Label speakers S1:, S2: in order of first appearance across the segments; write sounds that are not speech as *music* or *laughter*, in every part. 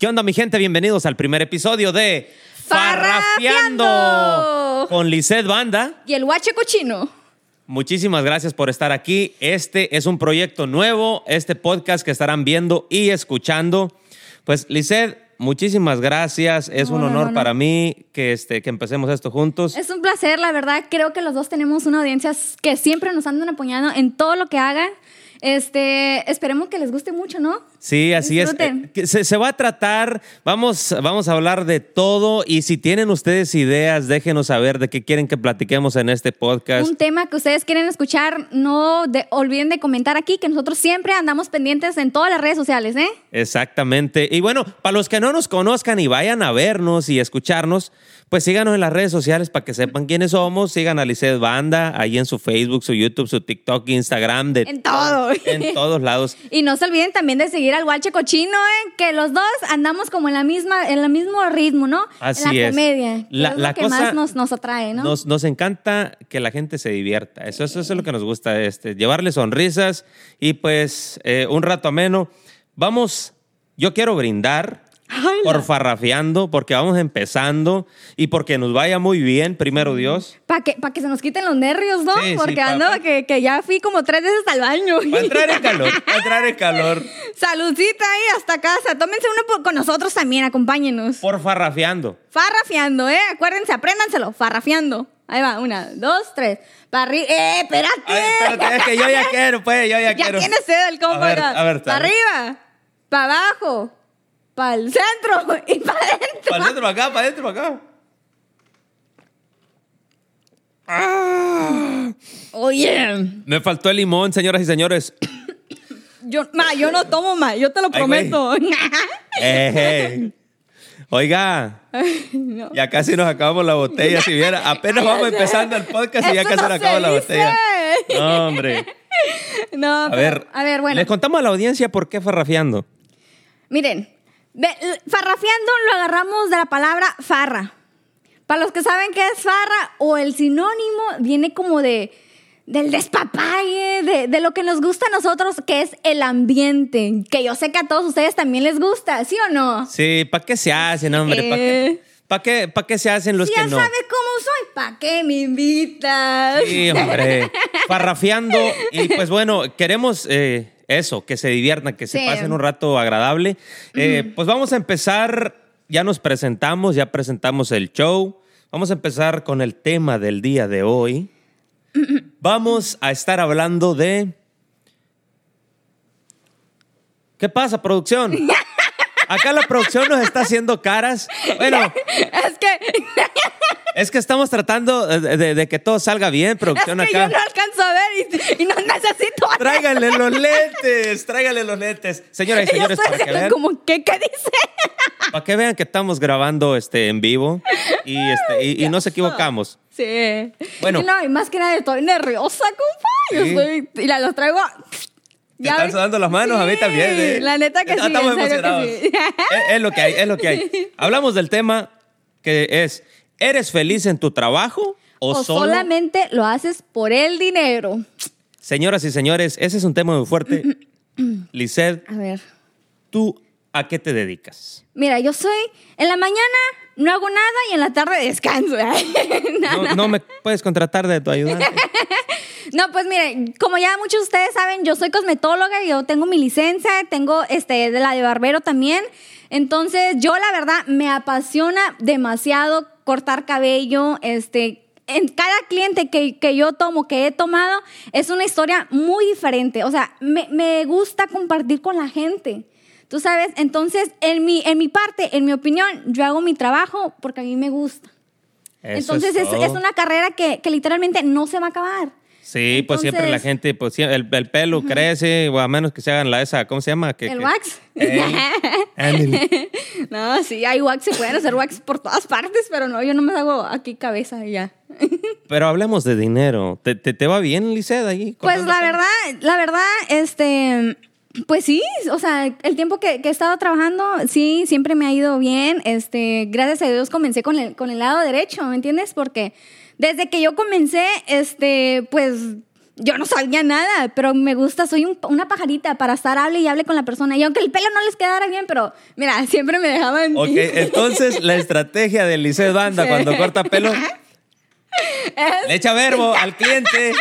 S1: ¿Qué onda, mi gente? Bienvenidos al primer episodio de
S2: Farrafiando.
S1: con Lisette Banda.
S2: Y el guache cochino.
S1: Muchísimas gracias por estar aquí. Este es un proyecto nuevo, este podcast que estarán viendo y escuchando. Pues, Lisette, muchísimas gracias. Es
S2: No,
S1: un
S2: no,
S1: honor
S2: no, no.
S1: para mí que, este, que empecemos esto juntos.
S2: Es un placer, la verdad. Creo que los dos tenemos una audiencia que siempre nos andan apoyando en todo lo que hagan. Este, esperemos que les guste mucho, ¿no?
S1: Sí, así
S2: Disfruten.
S1: es. Eh, Se, se va a tratar, vamos, vamos a hablar de todo y si tienen ustedes ideas, déjenos saber de qué quieren que platiquemos en este podcast.
S2: Un tema que ustedes quieren escuchar, no de- olviden de comentar aquí, que nosotros siempre andamos pendientes en todas las redes sociales, ¿eh?
S1: Exactamente. Y bueno, para los que no nos conozcan y vayan a vernos y escucharnos, pues síganos en las redes sociales para que sepan quiénes somos. Sigan a Lisset Banda ahí en su Facebook, su YouTube, su TikTok, Instagram, de
S2: En todo.
S1: en todos lados. *laughs*
S2: Y no se olviden también de seguir al guache cochino, ¿eh? Que los dos andamos como en la misma, en el mismo ritmo, ¿no?
S1: Así
S2: en la
S1: es.
S2: comedia.
S1: La-
S2: es
S1: la
S2: lo que
S1: cosa-
S2: más nos, nos atrae, ¿no?
S1: Nos, nos encanta que la gente se divierta. Eso, eso es lo que nos gusta, este, llevarle sonrisas y pues eh, un rato ameno. Vamos, yo quiero brindar por farrafiando, porque vamos empezando y porque nos vaya muy bien, primero Dios.
S2: Para que, pa' que se nos quiten los nervios, ¿no?
S1: Sí, sí,
S2: Porque ando
S1: pa-
S2: que, que ya fui como tres veces al baño.
S1: Para entrar en calor, para entrar en calor. *laughs*
S2: Saludcita ahí hasta casa. Tómense uno por- con nosotros también, acompáñenos.
S1: Por farrafiando.
S2: Farrafiando, ¿eh? Acuérdense, apréndanselo. Farrafiando. Ahí va, una, dos, tres. Para arriba. ¡Eh, espérate!
S1: Ay, espérate, es que yo ya *laughs* quiero, pues, yo ya,
S2: ya
S1: quiero.
S2: tienes sed el compa.
S1: A ver, a ver,
S2: Para arriba, para abajo, para el centro y para adentro.
S1: Para adentro, para acá, para adentro, para acá. Ah.
S2: Oye,
S1: Me faltó el limón, señoras y señores.
S2: yo, ma, yo no tomo más, yo te lo
S1: Ay,
S2: prometo. *laughs*
S1: Oiga,
S2: No.
S1: ya casi nos acabamos la botella, si viera. Apenas vamos *laughs* empezando el podcast y ya casi
S2: no
S1: nos acaba la botella. No, hombre. *laughs*
S2: No,
S1: A
S2: pero-
S1: ver,
S2: a ver, bueno.
S1: Les contamos a la audiencia por qué farrafiando.
S2: Miren, ve- l- farrafiando lo agarramos de la palabra farra. Para los que saben qué es farra o el sinónimo viene como de del despapalle, de, de lo que nos gusta a nosotros, que es el ambiente, que yo sé que a todos ustedes también les gusta, ¿sí o no?
S1: Sí, ¿para qué se hacen, hombre? ¿Para qué,
S2: Eh.
S1: pa' qué, pa' qué se hacen los
S2: si
S1: que
S2: ya
S1: no?
S2: sabes cómo soy, ¿para qué me invitas?
S1: Sí, hombre. *laughs* Farrafiando. Y pues bueno, queremos eh, eso, que se diviertan, que se pasen un rato agradable. Eh, Pues vamos a empezar. Ya nos presentamos, ya presentamos el show. Vamos a empezar con el tema del día de hoy. *clears throat* Vamos a estar hablando de. ¿Qué pasa, producción? *laughs* Acá la producción nos está haciendo caras. Bueno, *laughs*
S2: es que, *laughs*
S1: es que estamos tratando de, de- de que todo salga bien,
S2: es
S1: producción
S2: que
S1: acá.
S2: yo no alcanzo a ver y, y no necesito
S1: Tráiganle los lentes, tráiganle los lentes. Señoras y
S2: Yo
S1: señores, para que vean,
S2: como, ¿qué, qué dice?
S1: para que vean que estamos grabando este, en vivo y, este, y, y nos equivocamos.
S2: Sí.
S1: Bueno.
S2: Y no, y más que nada estoy nerviosa, compa. Yo
S1: Sí.
S2: estoy, y la, los traigo.
S1: Te están sudando las manos a mí
S2: Sí,
S1: también. ¿eh?
S2: La neta que sí,
S1: Estamos
S2: en serio
S1: emocionados.
S2: que sí.
S1: Es, es lo que hay, es lo que hay. *laughs* Hablamos del tema que es, ¿eres feliz en tu trabajo o,
S2: O
S1: solo?
S2: solamente lo haces por el dinero.
S1: Señoras y señores, ese es un tema muy fuerte. *clears throat*
S2: A ver.
S1: ¿tú a qué te dedicas?
S2: Mira, yo soy. En la mañana no hago nada y en la tarde descanso. *laughs*
S1: No, no me puedes contratar de tu ayudante. *laughs*
S2: No, pues mire, como ya muchos de ustedes saben, yo soy cosmetóloga, yo tengo mi licencia, tengo este la de barbero también. Entonces, yo la verdad me apasiona demasiado cortar cabello, este en cada cliente que, que yo tomo, que he tomado, es una historia muy diferente. O sea, me, me gusta compartir con la gente. Tú sabes, entonces, en mi, en mi parte, en mi opinión, yo hago mi trabajo porque a mí me gusta.
S1: Eso
S2: Entonces, es,
S1: todo.
S2: es una carrera que, que literalmente no se va a acabar.
S1: Sí, pues siempre la gente, pues el, el pelo crece, o a menos que se hagan la esa, ¿cómo se llama?
S2: ¿El wax? *laughs* No, sí, hay wax, se pueden hacer wax por todas partes, pero no, yo no me hago aquí cabeza y ya. *laughs*
S1: Pero hablemos de dinero. ¿Te, te, te va bien, Lisset, ahí?
S2: Pues la verdad, la verdad, este, pues sí, o sea, el tiempo que, que he estado trabajando, sí, siempre me ha ido bien. Este, gracias a Dios comencé con el, con el lado derecho, ¿me entiendes? Porque desde que yo comencé, este, pues yo no sabía nada, pero me gusta, soy un- una pajarita para estar hable y hable con la persona. Y aunque el pelo no les quedara bien, pero mira, siempre me dejaban.
S1: Ok, entonces la *laughs* estrategia de Lisset Banda
S2: Sí.
S1: cuando corta pelo, le echa verbo al cliente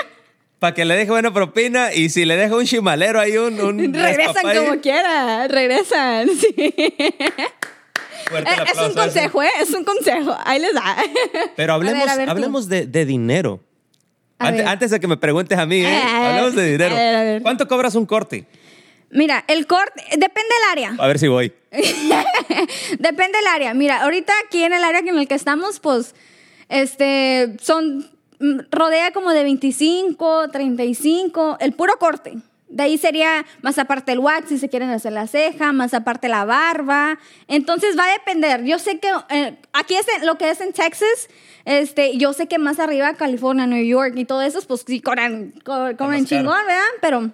S1: para que le deje buena propina y si le deja un chimalero ahí, un, un
S2: regresan como quiera, regresan. *laughs* Sí.
S1: Fuerte el
S2: Eh, es un consejo, ¿eh? Es un consejo. Ahí les da.
S1: Pero hablemos,
S2: A ver, a ver, tú.
S1: hablemos de, de dinero. Antes, antes de que me preguntes a mí, ¿eh?
S2: A ver,
S1: hablemos de dinero.
S2: a ver.
S1: ¿Cuánto cobras un corte?
S2: Mira, el corte, depende del área.
S1: A ver si voy. *laughs*
S2: Depende del área. Mira, ahorita aquí en el área en el que estamos, pues, este, son, mm, rodea como de 25, 35, el puro corte. De ahí sería más aparte el wax, si se quieren hacer la ceja, más aparte la barba. Entonces va a depender. Yo sé que eh, aquí es en- lo que es en Texas, este, yo sé que más arriba, California, New York y todo eso, pues sí cobran, co- cobran chingón, ¿verdad? Pero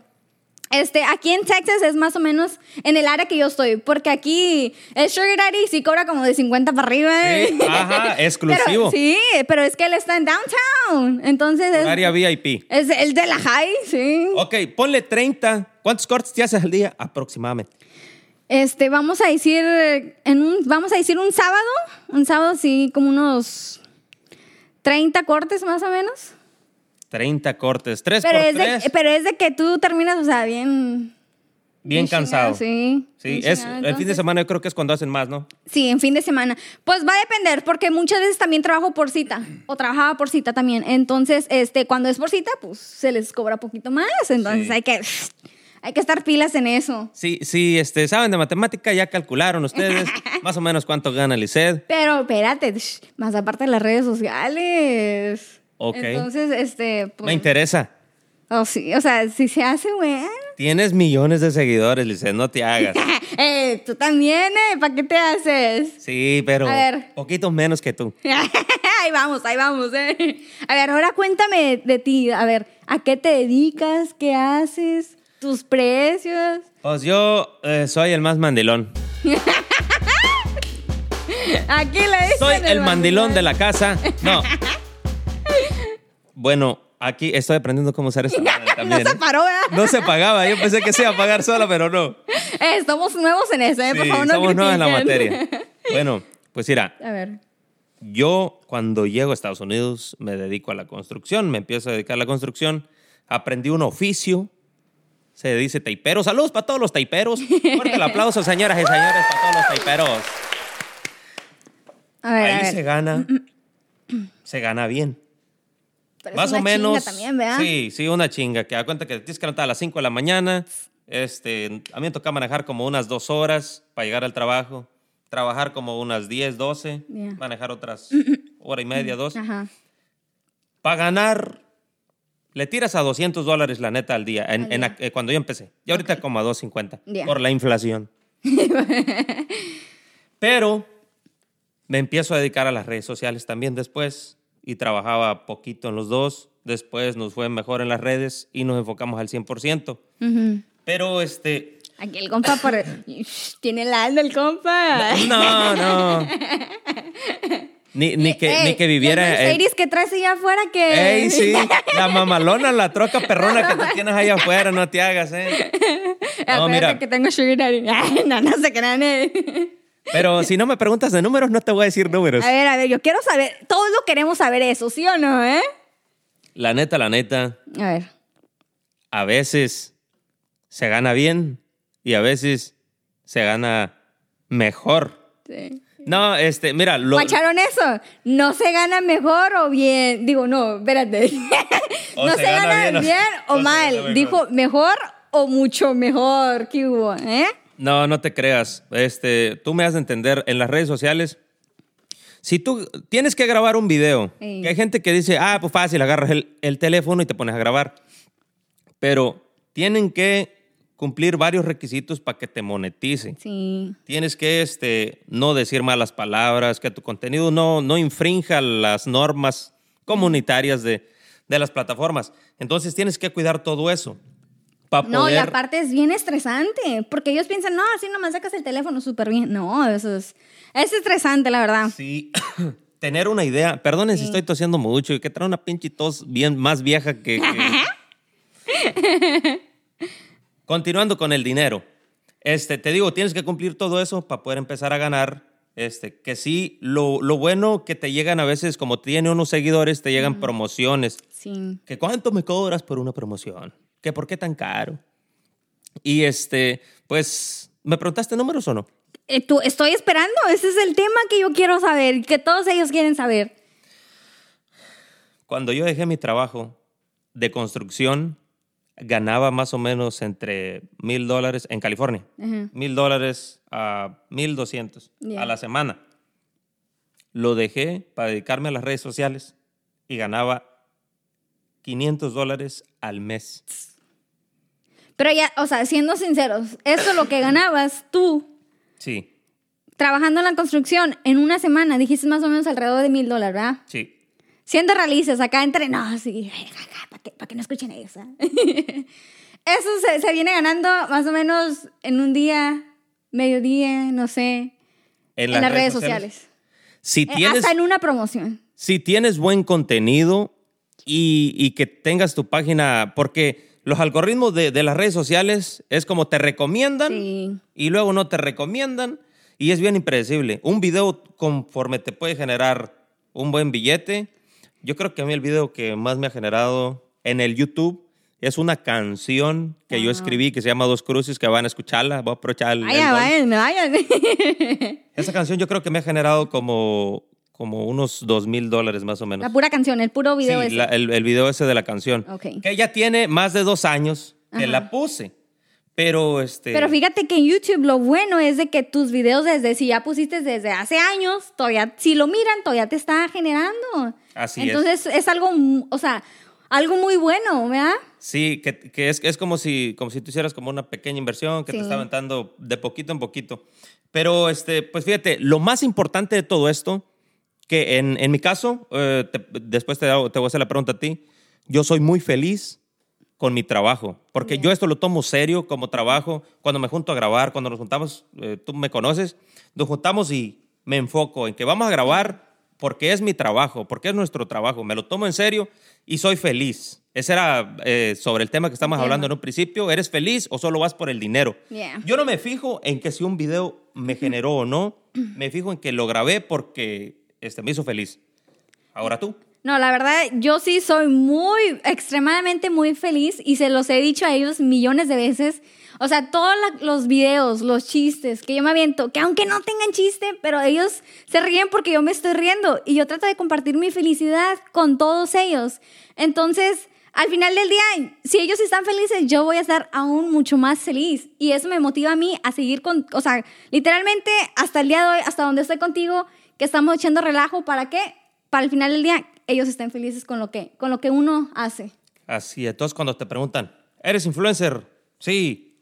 S2: este, aquí en Texas es más o menos en el área que yo estoy, porque aquí el Sugar Daddy sí cobra como de 50 para arriba.
S1: Sí, *laughs* ajá, exclusivo.
S2: Pero, sí, pero es que él está en downtown, entonces es,
S1: Área VIP.
S2: es el de la high, sí.
S1: Ok, ponle 30. ¿Cuántos cortes te haces al día? Aproximadamente.
S2: Este, vamos a decir, en un, vamos a decir un sábado, un sábado sí, como unos 30 cortes más o menos.
S1: 30 cortes. 3
S2: Pero
S1: por
S2: es,
S1: 3.
S2: de, pero es de que tú terminas, o sea, bien...
S1: bien cansado.
S2: Sí.
S1: Sí,
S2: bien
S1: es,
S2: chingado,
S1: el fin de semana yo creo que es cuando hacen más, ¿no?
S2: Sí, en fin de semana. Pues va a depender, porque muchas veces también trabajo por cita, o trabajaba por cita también. Entonces, este, cuando es por cita, pues se les cobra poquito más. Entonces
S1: Sí.
S2: hay que, hay que estar pilas en eso.
S1: Sí, sí, este, saben de matemática, ya calcularon ustedes *laughs* más o menos cuánto gana Lisset.
S2: Pero espérate, más aparte de las redes sociales.
S1: Ok.
S2: Entonces, este, pues,
S1: Me interesa.
S2: oh, sí, o sea, si se hace, bueno.
S1: Tienes millones de seguidores, Lisset, no te hagas. *laughs*
S2: eh, tú también, ¿eh? ¿Para qué te haces?
S1: Sí, pero
S2: A ver.
S1: poquitos menos que tú. *laughs*
S2: ahí vamos, ahí vamos, ¿eh? A ver, ahora cuéntame de ti. A ver, ¿a qué te dedicas? ¿Qué haces? ¿Tus precios?
S1: Pues yo eh, soy el más mandilón. *laughs*
S2: Aquí le dicen
S1: Soy el mandilón de la casa. No. Bueno, aquí estoy aprendiendo cómo usar esta madre *laughs*
S2: No
S1: también.
S2: se
S1: ¿eh?
S2: paró, ¿verdad?
S1: No se pagaba, yo pensé que se iba a pagar sola, pero no. *laughs*
S2: Eh, somos nuevos en eso, ¿eh? Por
S1: Sí,
S2: favor, no
S1: somos nuevos en la materia. *laughs* Bueno, pues mira,
S2: A ver.
S1: yo cuando llego a Estados Unidos me dedico a la construcción, me empiezo a dedicar a la construcción, aprendí un oficio, se dice taipero. Saludos para todos los taiperos. Fuerte el aplauso, señoras y señores, para todos los taiperos.
S2: A ver, a
S1: Ahí
S2: ver.
S1: se gana, se gana bien.
S2: Pero es
S1: Más o menos.
S2: chinga también, ¿verdad?
S1: Sí, sí, una chinga. Que da cuenta que tienes que levantar a las 5 de la mañana. Este, a mí me toca manejar como unas dos horas para llegar al trabajo. Trabajar como unas 10, 12.
S2: Ya.
S1: Manejar otras hora y media, dos.
S2: Ajá.
S1: Para ganar, le tiras a 200 dólares la neta al día, en-
S2: Al
S1: en
S2: día.
S1: ac- eh, cuando yo empecé. Y ahorita como a 250
S2: Ya.
S1: por la inflación. *laughs* Pero me empiezo a dedicar a las redes sociales también después y trabajaba poquito en los dos. Después nos fue mejor en las redes y nos enfocamos al 100%.
S2: Ujú.
S1: Pero este,
S2: Aquí el compa por... *laughs* tiene el alma el compa.
S1: no, no. Ni, ni que, ni
S2: Ey,
S1: que viviera en-
S2: Mercedes que traes allá afuera que...
S1: Ey, sí, *laughs* la mamalona, la troca perrona que tú tienes ahí afuera, no te hagas, ¿eh? No,
S2: Acuérdate
S1: mira,
S2: que tengo sugar daddy. *laughs* Ay, no, no se crean. eh.
S1: Pero si no me preguntas de números, no te voy a decir números.
S2: A ver, a ver, yo quiero saber, todos lo queremos saber eso, ¿sí o no, eh?
S1: La neta, la neta,
S2: A ver.
S1: a veces se gana bien y a veces se gana mejor.
S2: Sí.
S1: No, este, mira, lo,
S2: ¿Guacharon eso? ¿No se gana mejor o bien? Digo, no, espérate. *laughs* ¿No
S1: se
S2: se,
S1: gana
S2: gana
S1: bien o-
S2: bien, *laughs*
S1: o
S2: o, mal?
S1: mejor.
S2: Dijo, ¿mejor o mucho mejor? ¿Qué hubo? ¿Eh?
S1: No, no te creas. Este, tú me has de entender en las redes sociales. Si tú tienes que grabar un video,
S2: Sí.
S1: que hay gente que dice, ah, pues fácil, agarras el, el teléfono y te pones a grabar. Pero tienen que cumplir varios requisitos para que te monetice.
S2: Sí.
S1: Tienes que este, no decir malas palabras, que tu contenido no, no infrinja las normas comunitarias de, de las plataformas. Entonces tienes que cuidar todo eso.
S2: No, y aparte es bien estresante, porque ellos piensan, no, así nomás sacas el teléfono súper bien. No, eso es, es estresante, la verdad.
S1: Sí, *coughs* tener una idea. Perdonen si estoy tosiendo mucho y que trae una pinche tos bien más vieja que... que- *laughs* Continuando con el dinero. Este, te digo, tienes que cumplir todo eso para poder empezar a ganar. Este, que sí, lo, lo bueno que te llegan a veces, como tiene unos seguidores, te llegan promociones.
S2: Sí.
S1: que cuánto me cobras por una promoción, que por qué tan caro. Y este, pues, ¿me preguntaste números o no?
S2: Eh, tú, estoy esperando, ese es el tema que yo quiero saber, que todos ellos quieren saber.
S1: Cuando yo dejé mi trabajo de construcción, ganaba más o menos entre mil dólares en California, mil dólares a mil doscientos
S2: Ya.
S1: a la semana. Lo dejé para dedicarme a las redes sociales y ganaba 500 dólares al mes.
S2: Pero ya, o sea, siendo sinceros, eso es lo que ganabas tú
S1: Sí,
S2: trabajando en la construcción en una semana, dijiste más o menos alrededor de mil dólares, ¿verdad?
S1: sí.
S2: Siendo realistas, acá entre, no, sí, para que, pa' que no escuchen. ¿eh? *laughs* Eso se, se viene ganando más o menos en un día, mediodía, no sé, en, las, redes sociales.
S1: Si
S2: Eh,
S1: tienes,
S2: Hasta en una promoción.
S1: si tienes buen contenido y, y que tengas tu página, porque los algoritmos de, de las redes sociales es como te recomiendan
S2: Sí.
S1: y luego no te recomiendan y es bien impredecible. Un video conforme te puede generar un buen billete. Yo creo que a mí el video que más me ha generado en el YouTube es una canción que yo escribí que se llama Dos Cruces, que van a escucharla. Voy a aprovechar el, el
S2: Vaya,
S1: don.
S2: vayan, vayan.
S1: Esa canción yo creo que me ha generado como, como unos dos mil dólares más o menos.
S2: La pura canción, el puro video
S1: Sí,
S2: ese.
S1: la- el, el video ese de la canción.
S2: Ok.
S1: Que ya tiene más de dos años que
S2: Ajá.
S1: la puse. Pero este.
S2: Pero fíjate que en YouTube lo bueno es de que tus videos desde, si ya pusiste desde hace años, todavía, si lo miran, todavía te está generando.
S1: Así es.
S2: Entonces es. algo, o sea, algo muy bueno, ¿verdad?
S1: Sí, que, que es, es como, si, como si tú hicieras como una pequeña inversión que
S2: Sí.
S1: te está aventando de poquito en poquito. Pero, este, pues fíjate, lo más importante de todo esto, que en, en mi caso, eh, te- después te, hago- te voy a hacer la pregunta a ti, yo soy muy feliz con mi trabajo, porque yo esto lo tomo serio como trabajo. Cuando me junto a grabar, cuando nos juntamos, eh, tú me conoces, nos juntamos y me enfoco en que vamos a grabar porque es mi trabajo, porque es nuestro trabajo. Me lo tomo en serio y soy feliz. Ese era eh, sobre el tema que estamos hablando en un principio. ¿Eres feliz o solo vas por el dinero? Yo no me fijo en que si un video me generó o no. *clears throat* Me fijo en que lo grabé porque este, me hizo feliz. Ahora tú.
S2: No, la verdad, yo sí soy muy, extremadamente muy feliz y se los he dicho a ellos millones de veces. O sea, todos los videos, los chistes que yo me aviento, que aunque no tengan chiste, pero ellos se ríen porque yo me estoy riendo y yo trato de compartir mi felicidad con todos ellos. Entonces, al final del día, si ellos están felices, yo voy a estar aún mucho más feliz y eso me motiva a mí a seguir con, o sea, literalmente hasta el día de hoy, hasta donde estoy contigo, que estamos echando relajo, ¿para qué? Para el final del día ellos estén felices con lo que, con lo que uno hace.
S1: Así, entonces cuando te preguntan, ¿eres influencer? Sí.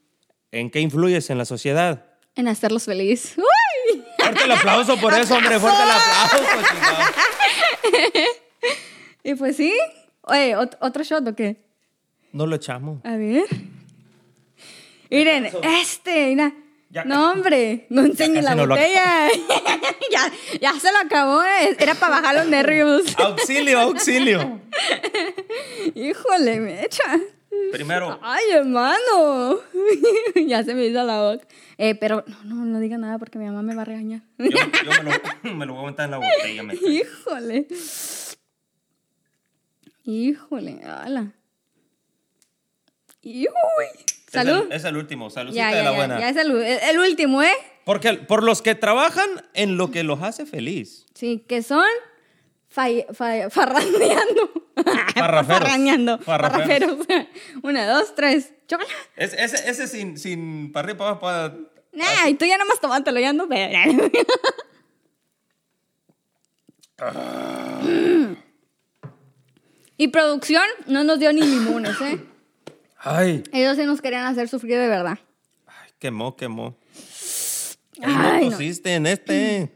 S1: ¿En qué influyes en la sociedad?
S2: En hacerlos felices. *laughs* ¡Uy!
S1: Fuerte el aplauso por eso, hombre. Fuerte el aplauso, *laughs* chingado.
S2: Y pues sí. Oye, ¿ot- ¿otro shot o qué?
S1: No lo echamos.
S2: A ver. Miren, este, mira.
S1: Ya
S2: no, hombre, no enseñe la botella. *laughs* ya, ya se lo acabó, era para bajar los nervios. *laughs*
S1: Auxilio, auxilio.
S2: Híjole, me echa.
S1: Primero,
S2: Ay, hermano. *laughs* ya se me hizo la boca. Eh, pero no, no, no diga nada porque mi mamá me va a regañar.
S1: yo, yo me, lo, me lo voy a aventar en la botella. me-
S2: Híjole. Híjole, ala. Y uy.
S1: Es el-
S2: Salud.
S1: Es el, último, saludcita
S2: Ya,
S1: de la
S2: ya,
S1: buena.
S2: ya es el, el último, ¿eh?
S1: Porque por los que trabajan en lo que los hace feliz.
S2: Sí, que son fa- fa- farrandeando. *laughs* *laughs*
S1: Farraferos.
S2: Farraneando.
S1: Farraferos. *laughs*
S2: Una, dos, tres. Chócala.
S1: Es- ese, ese sin, sin para arriba, para abajo, para...
S2: Ay, tú ya nomás tomátelo, ya no. y producción no nos dio ni limones, ¿eh?
S1: Ay,
S2: Ellos sí nos querían hacer sufrir de verdad.
S1: ay, quemó, quemó.
S2: Ay,
S1: no
S2: no.
S1: tosiste en este.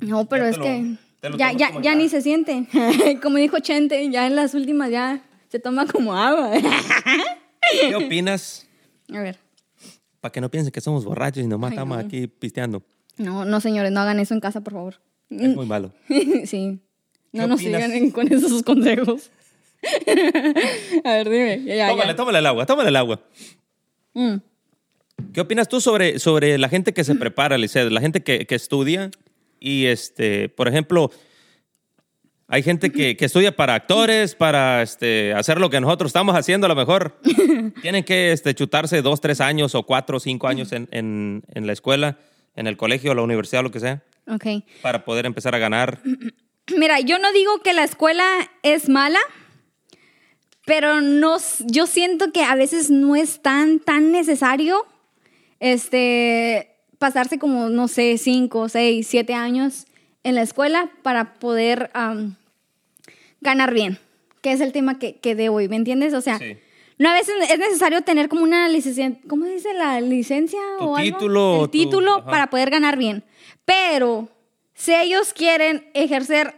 S2: No, pero
S1: Ya
S2: es
S1: lo-
S2: que ya, ya, ya
S1: ya.
S2: ni se siente. *laughs* como dijo Chente, ya en las últimas ya se toma como agua.
S1: ¿Qué opinas? *laughs*
S2: A ver.
S1: Para que no piensen que somos borrachos y nomás
S2: Ay,
S1: estamos
S2: no.
S1: aquí pisteando.
S2: No, no, señores, no hagan eso en casa, por favor.
S1: Es muy malo. *laughs*
S2: sí.
S1: ¿Qué
S2: No nos
S1: opinas?
S2: sigan con esos consejos. *laughs* A ver, dime. Ya,
S1: tómale,
S2: ya.
S1: tómale el agua, tómale el agua.
S2: Mm.
S1: ¿Qué opinas tú sobre, sobre la gente que se prepara, Lisset? La gente que, que estudia y, este, por ejemplo, hay gente que, que estudia para actores, para este, hacer lo que nosotros estamos haciendo a lo mejor. *laughs* Tienen que este, chutarse dos, tres años o cuatro o cinco años en, en, en la escuela, en el colegio, la universidad, lo que sea,
S2: Ok.
S1: para poder empezar a ganar. *clears throat*
S2: Mira, yo no digo que la escuela es mala, pero no, yo siento que a veces no es tan, tan necesario este, pasarse como, no sé, cinco, seis, siete años en la escuela para poder ganar bien, que es el tema que, que de hoy, ¿me entiendes? O sea,
S1: Sí.
S2: no a veces es necesario tener como una licencia, ¿cómo se dice? La licencia
S1: Tu
S2: o algo.
S1: título,
S2: El
S1: tu-
S2: título
S1: ajá.
S2: para poder ganar bien. Pero si ellos quieren ejercer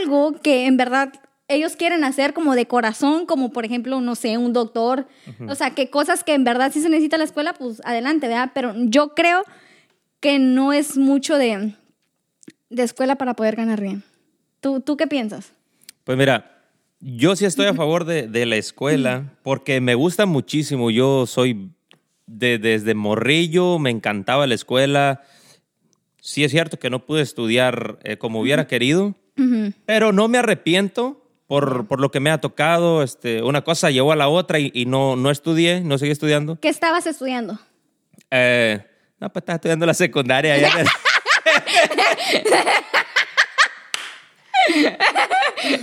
S2: algo que en verdad ellos quieren hacer como de corazón, como por ejemplo, no sé, un doctor, o sea, que cosas que en verdad sí se necesita la escuela, pues adelante, ¿verdad? Pero yo creo que no es mucho de, de escuela para poder ganar bien. ¿Tú, ¿Tú qué piensas?
S1: Pues mira, yo sí estoy a favor de, de la escuela porque me gusta muchísimo. Yo soy de- desde morrillo, me encantaba la escuela. Sí es cierto que no pude estudiar eh, como hubiera querido, pero no me arrepiento por, por lo que me ha tocado. Este, una cosa llevó a la otra y, y no, no estudié, no seguí estudiando.
S2: ¿Qué estabas estudiando?
S1: Eh, no, pues estaba estudiando la secundaria. ya *laughs*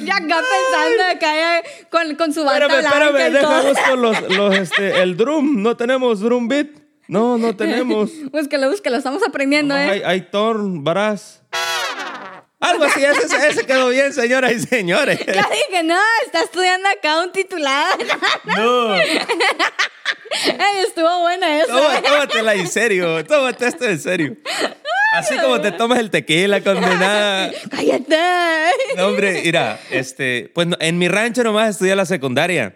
S2: Ya acá pensando acá con, con su bata
S1: Espérame,
S2: blanca
S1: espérame,
S2: y
S1: deja
S2: todo.
S1: busco los, los, este, el drum. No tenemos drum beat. No, no tenemos. *laughs*
S2: Búscalo, búscalo, estamos aprendiendo,
S1: No,
S2: ¿eh?
S1: hay, hay torn, brass. Algo así, ese, ese quedó bien, señoras y señores.
S2: Ya dije, no, está estudiando acá un titulado.
S1: No,
S2: Ay, estuvo buena eso.
S1: toma- tómatela en serio, tómate esto en serio. Así como te tomas el tequila, condenada.
S2: Cállate.
S1: No, hombre, mira, este, pues en mi rancho nomás estudié la secundaria.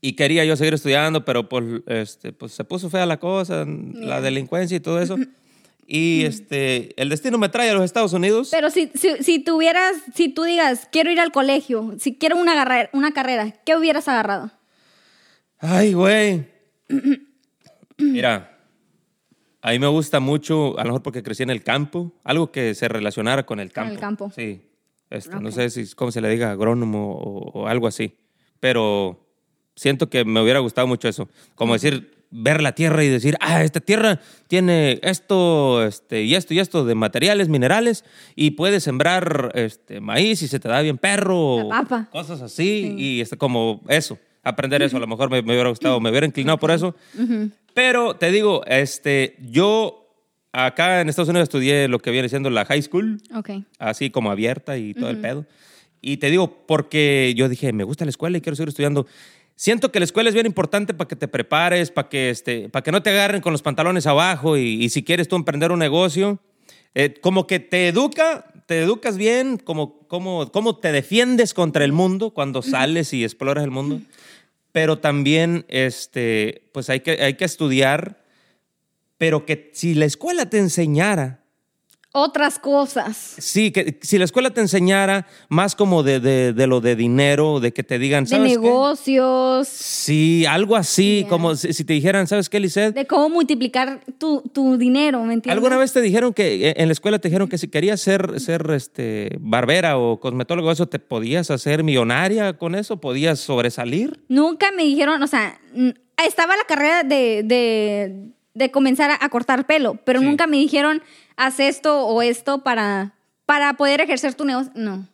S1: Y quería yo seguir estudiando, pero pues, este, pues se puso fea la cosa, la delincuencia y todo eso. Y este, el destino me trae a los Estados Unidos.
S2: Pero si, si, si tuvieras, si tú digas, quiero ir al colegio, si quiero una, garra- una carrera, ¿qué hubieras agarrado?
S1: Ay, güey. Mira, a mí me gusta mucho, a lo mejor porque crecí en el campo, algo que se relacionara con el
S2: Con
S1: campo.
S2: el campo.
S1: Sí. Este, No sé si cómo se le diga agrónomo o, o algo así. Pero siento que me hubiera gustado mucho eso. Como decir, ver la tierra y decir, ah, esta tierra tiene esto, este, y esto y esto de materiales, minerales, y puedes sembrar este, maíz y se te da bien perro.
S2: Papa.
S1: Cosas así, y este, como eso, aprender eso. A lo mejor me, me hubiera gustado, me hubiera inclinado por eso. Pero te digo, este, yo acá en Estados Unidos estudié lo que viene siendo la high school
S2: Ok.
S1: así como abierta y todo el pedo. Y te digo, porque yo dije, me gusta la escuela y quiero seguir estudiando. Siento que la escuela es bien importante para que te prepares, para que, este, para que no te agarren con los pantalones abajo y, y si quieres tú emprender un negocio, eh, como que te educa, te educas bien, como, como, cómo te defiendes contra el mundo cuando sales y exploras el mundo. Pero también, este, pues hay que, hay que estudiar, pero que si la escuela te enseñara
S2: Otras cosas.
S1: Sí, que si la escuela te enseñara más como de, de, de lo de dinero, de que te digan,
S2: De
S1: ¿sabes qué?
S2: negocios,
S1: Sí, algo así,
S2: Yeah.
S1: como si, si te dijeran, ¿sabes qué, Lisette?
S2: de cómo multiplicar tu, tu dinero, ¿me entiendes?
S1: ¿Alguna vez te dijeron que eh, en la escuela te dijeron que si querías ser, ser este, barbera o cosmetólogo, eso te podías hacer millonaria con eso? ¿Podías sobresalir?
S2: Nunca me dijeron, o sea, estaba la carrera de, de, de comenzar a, a cortar pelo, pero
S1: Sí.
S2: nunca me dijeron, haz esto o esto para, para poder ejercer tu negocio. No.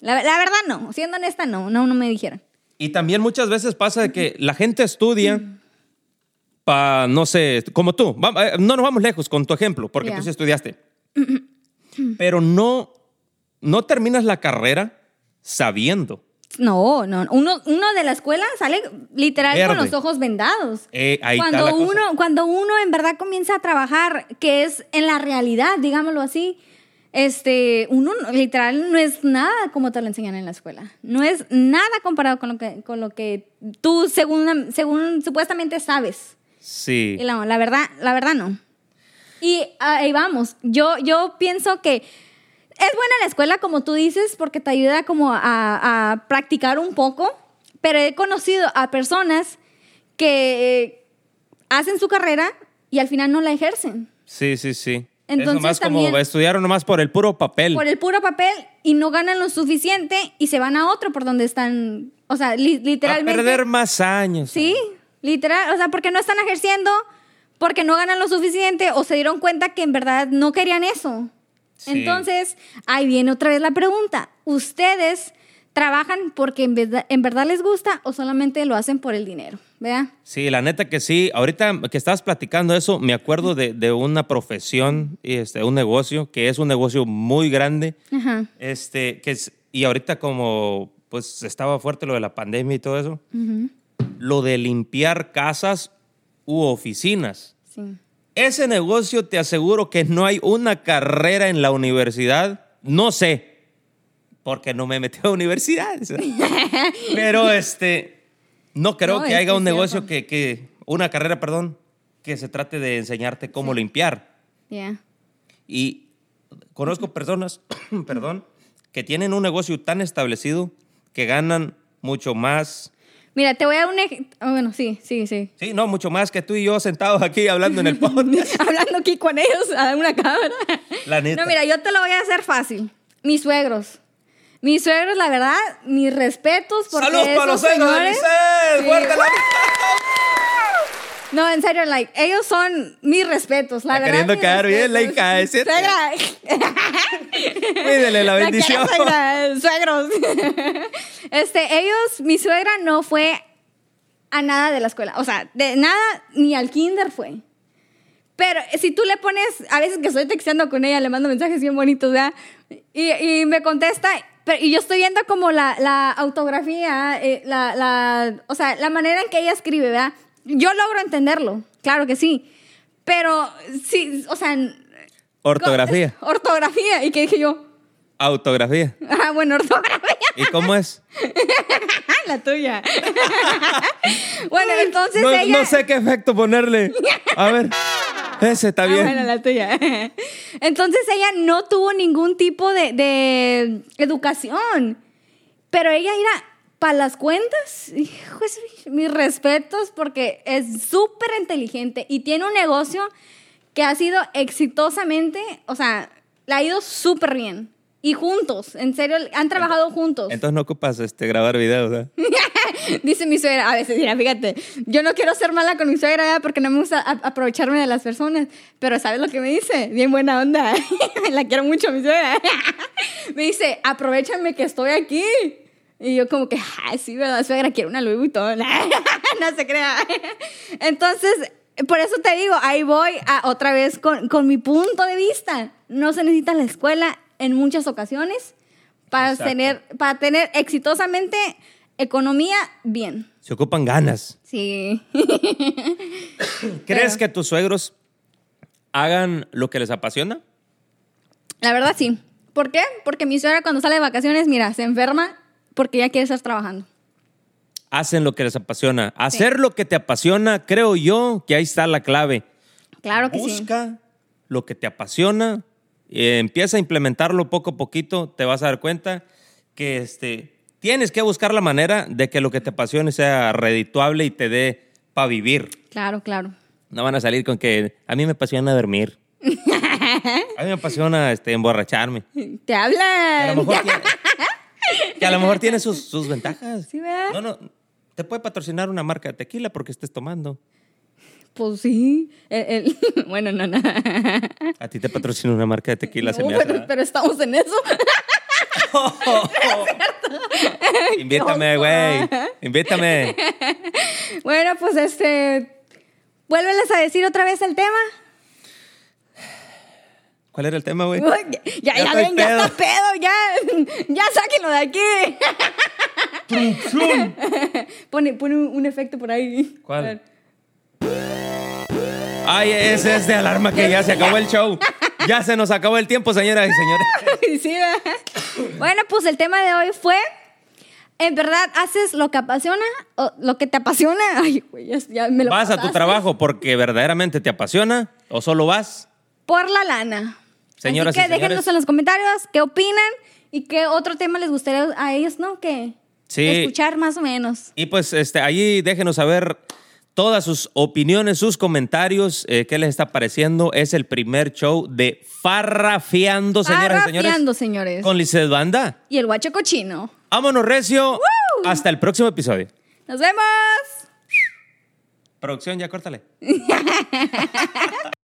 S2: La, la verdad no, siendo honesta no, no, no me dijeron.
S1: Y también muchas veces pasa de que la gente estudia para, no sé, como tú, eh, no nos vamos lejos con tu ejemplo, porque tú sí estudiaste, pero no, no terminas la carrera sabiendo.
S2: No, no, uno, uno de la escuela sale literal con los ojos vendados.
S1: Eh, ahí está
S2: cuando
S1: cosa.
S2: uno, cuando uno en verdad comienza a trabajar, que es en la realidad, digámoslo así, este, uno no- literal no es nada como te lo enseñan en la escuela. No es nada comparado con lo que, con lo que tú según, según supuestamente sabes.
S1: Sí.
S2: Y la, la verdad, la verdad no. Y ahí vamos. Yo, yo pienso que buena la escuela, como tú dices, porque te ayuda como a, a practicar un poco, pero he conocido a personas que hacen su carrera y al final no la ejercen.
S1: Sí, sí, sí.
S2: Entonces,
S1: es nomás como estudiaron nomás por el puro papel.
S2: Por el puro papel y no ganan lo suficiente y se van a otro por donde están, o sea, li-
S1: a
S2: literalmente.
S1: perder más años.
S2: Sí, literal, o sea, porque no están ejerciendo, porque no ganan lo suficiente o se dieron cuenta que en verdad no querían eso.
S1: Sí.
S2: Entonces, ahí viene otra vez la pregunta. ¿Ustedes trabajan porque en verdad, en verdad les gusta o solamente lo hacen por el dinero? ¿Vea?
S1: Sí, la neta que sí. Ahorita que estabas platicando eso, me acuerdo de, de una profesión, y este, un negocio, que es un negocio muy grande.
S2: Ajá.
S1: Este, que es, y ahorita como pues estaba fuerte lo de la pandemia y todo eso, lo de limpiar casas u oficinas.
S2: Sí.
S1: Ese negocio te aseguro que no hay una carrera en la universidad, no sé, porque no me metí a universidad. *laughs* Pero este, no creo
S2: No,
S1: que haya un negocio que, que, una carrera, perdón, que se trate de enseñarte cómo limpiar.
S2: Ya.
S1: Y conozco personas, *clears throat* perdón, que tienen un negocio tan establecido que ganan mucho más.
S2: Mira, te voy a dar un ejemplo. bueno, sí, sí, sí.
S1: Sí, no, mucho más que tú y yo sentados aquí hablando en el *laughs* podcast.
S2: Hablando aquí con ellos a una cámara.
S1: La neta.
S2: No, mira, yo te lo voy a hacer fácil. Mis suegros. Mis suegros, la verdad, mis respetos. Porque
S1: Saludos para los suegros de
S2: señores-
S1: Lisette.
S2: Sí.
S1: Fuerte la-
S2: No, en serio, like, ellos son mis respetos, la
S1: Está
S2: verdad.
S1: queriendo caer bien hija, ¿es cierto?
S2: Suegra. *laughs*
S1: Cuídele *laughs* la bendición.
S2: suegros. *laughs* Este, ellos, mi suegra no fue a nada de la escuela. O sea, de nada ni al kinder fue. Pero si tú le pones, a veces que estoy texteando con ella, le mando mensajes bien bonitos, ¿verdad? Y, y me contesta, pero, y yo estoy viendo como la, la autografía, eh, la, la, o sea, la manera en que ella escribe, ¿verdad? Yo logro entenderlo, claro que sí. Pero sí, o sea...
S1: Ortografía,
S2: Ortografía. ¿Y qué dije yo?
S1: autografía.
S2: Ah, bueno, ortografía.
S1: ¿Y cómo es? *laughs*
S2: La tuya. bueno, entonces
S1: No,
S2: ella.
S1: no sé qué efecto ponerle. A ver, ese está
S2: Ah,
S1: bien.
S2: bueno, la tuya. Entonces ella no tuvo ningún tipo de, de educación. Pero ella era para las cuentas, mis respetos porque es súper inteligente y tiene un negocio que ha sido exitosamente, o sea, le ha ido súper bien. Y juntos, en serio, han trabajado juntos.
S1: Entonces no ocupas este, grabar videos, ¿eh? *laughs*
S2: Dice mi suegra, a veces, mira, fíjate, yo no quiero ser mala con mi suegra ¿verdad? porque no me gusta aprovecharme de las personas, pero ¿sabes lo que me dice? Bien buena onda, *laughs* la quiero mucho mi suegra. *laughs* me dice, aprovechame que estoy aquí. Y yo como que, sí, ¿verdad, suegra? Quiero una Louis Vuitton. *laughs* no se crea. Entonces, por eso te digo, ahí voy a, otra vez con, con mi punto de vista. No se necesita la escuela en muchas ocasiones para
S1: Exacto.
S2: tener, para tener exitosamente economía bien.
S1: Se ocupan ganas.
S2: Sí. *coughs*
S1: ¿Crees
S2: Pero-
S1: que tus suegros hagan lo que les apasiona?
S2: La verdad sí. ¿Por qué? Porque mi suegra cuando sale de vacaciones, mira, se enferma porque ya quiere estar trabajando.
S1: Hacen lo que les apasiona. Hacer lo que te apasiona, creo yo que ahí está la clave.
S2: Claro que sí.
S1: Busca lo que te apasiona, eh, empieza a implementarlo poco a poquito, te vas a dar cuenta que este, tienes que buscar la manera de que lo que te apasione sea redituable y te dé para vivir.
S2: Claro, claro.
S1: No van a salir con que a mí me apasiona dormir. *laughs* A mí me apasiona este, emborracharme.
S2: Te
S1: Que a
S2: hablan.
S1: lo mejor *laughs* tiene, que a lo mejor tiene sus, sus ventajas.
S2: Sí, ¿verdad?
S1: No, no. Te puede patrocinar una marca de tequila porque estés tomando.
S2: Pues sí. El- el- *laughs* bueno, no, no.
S1: A ti te patrocina una marca de tequila, se
S2: No,
S1: me hace.
S2: pero, estamos en eso. *laughs* *laughs*
S1: Invítame, güey. Invítame.
S2: bueno, pues este. Vuélveles a decir otra vez el tema.
S1: ¿Cuál era el tema, güey?
S2: Ya, ya,
S1: Ya
S2: ven, ya
S1: pedo.
S2: está pedo, ya. Ya sáquenlo de aquí. pone pone un, un efecto por ahí.
S1: ¿Cuál? Ay, ese es de alarma que ya se acabó el show. Ya se nos acabó el tiempo, señoras y señores.
S2: Sí, ¿verdad? bueno, pues el tema de hoy fue. ¿En verdad haces lo que apasiona o lo que te apasiona? Ay, güey, ya, ya me lo
S1: ¿Vas a tu
S2: pasaste.
S1: trabajo porque verdaderamente te apasiona o solo vas?
S2: Por la lana.
S1: Señoras
S2: Así que
S1: y señores.
S2: déjenos en los comentarios qué opinan y qué otro tema les gustaría a ellos, ¿no? Que
S1: Sí.
S2: escuchar más o menos.
S1: Y pues este, ahí déjenos saber todas sus opiniones, sus comentarios, eh, qué les está pareciendo. Es el primer show de Farrafiando, señoras y señores.
S2: Señores.
S1: Con Lizeth Banda.
S2: Y el guacho cochino.
S1: Vámonos, Recio. Hasta el próximo episodio.
S2: ¡Nos vemos!
S1: Producción, ya córtale. *laughs*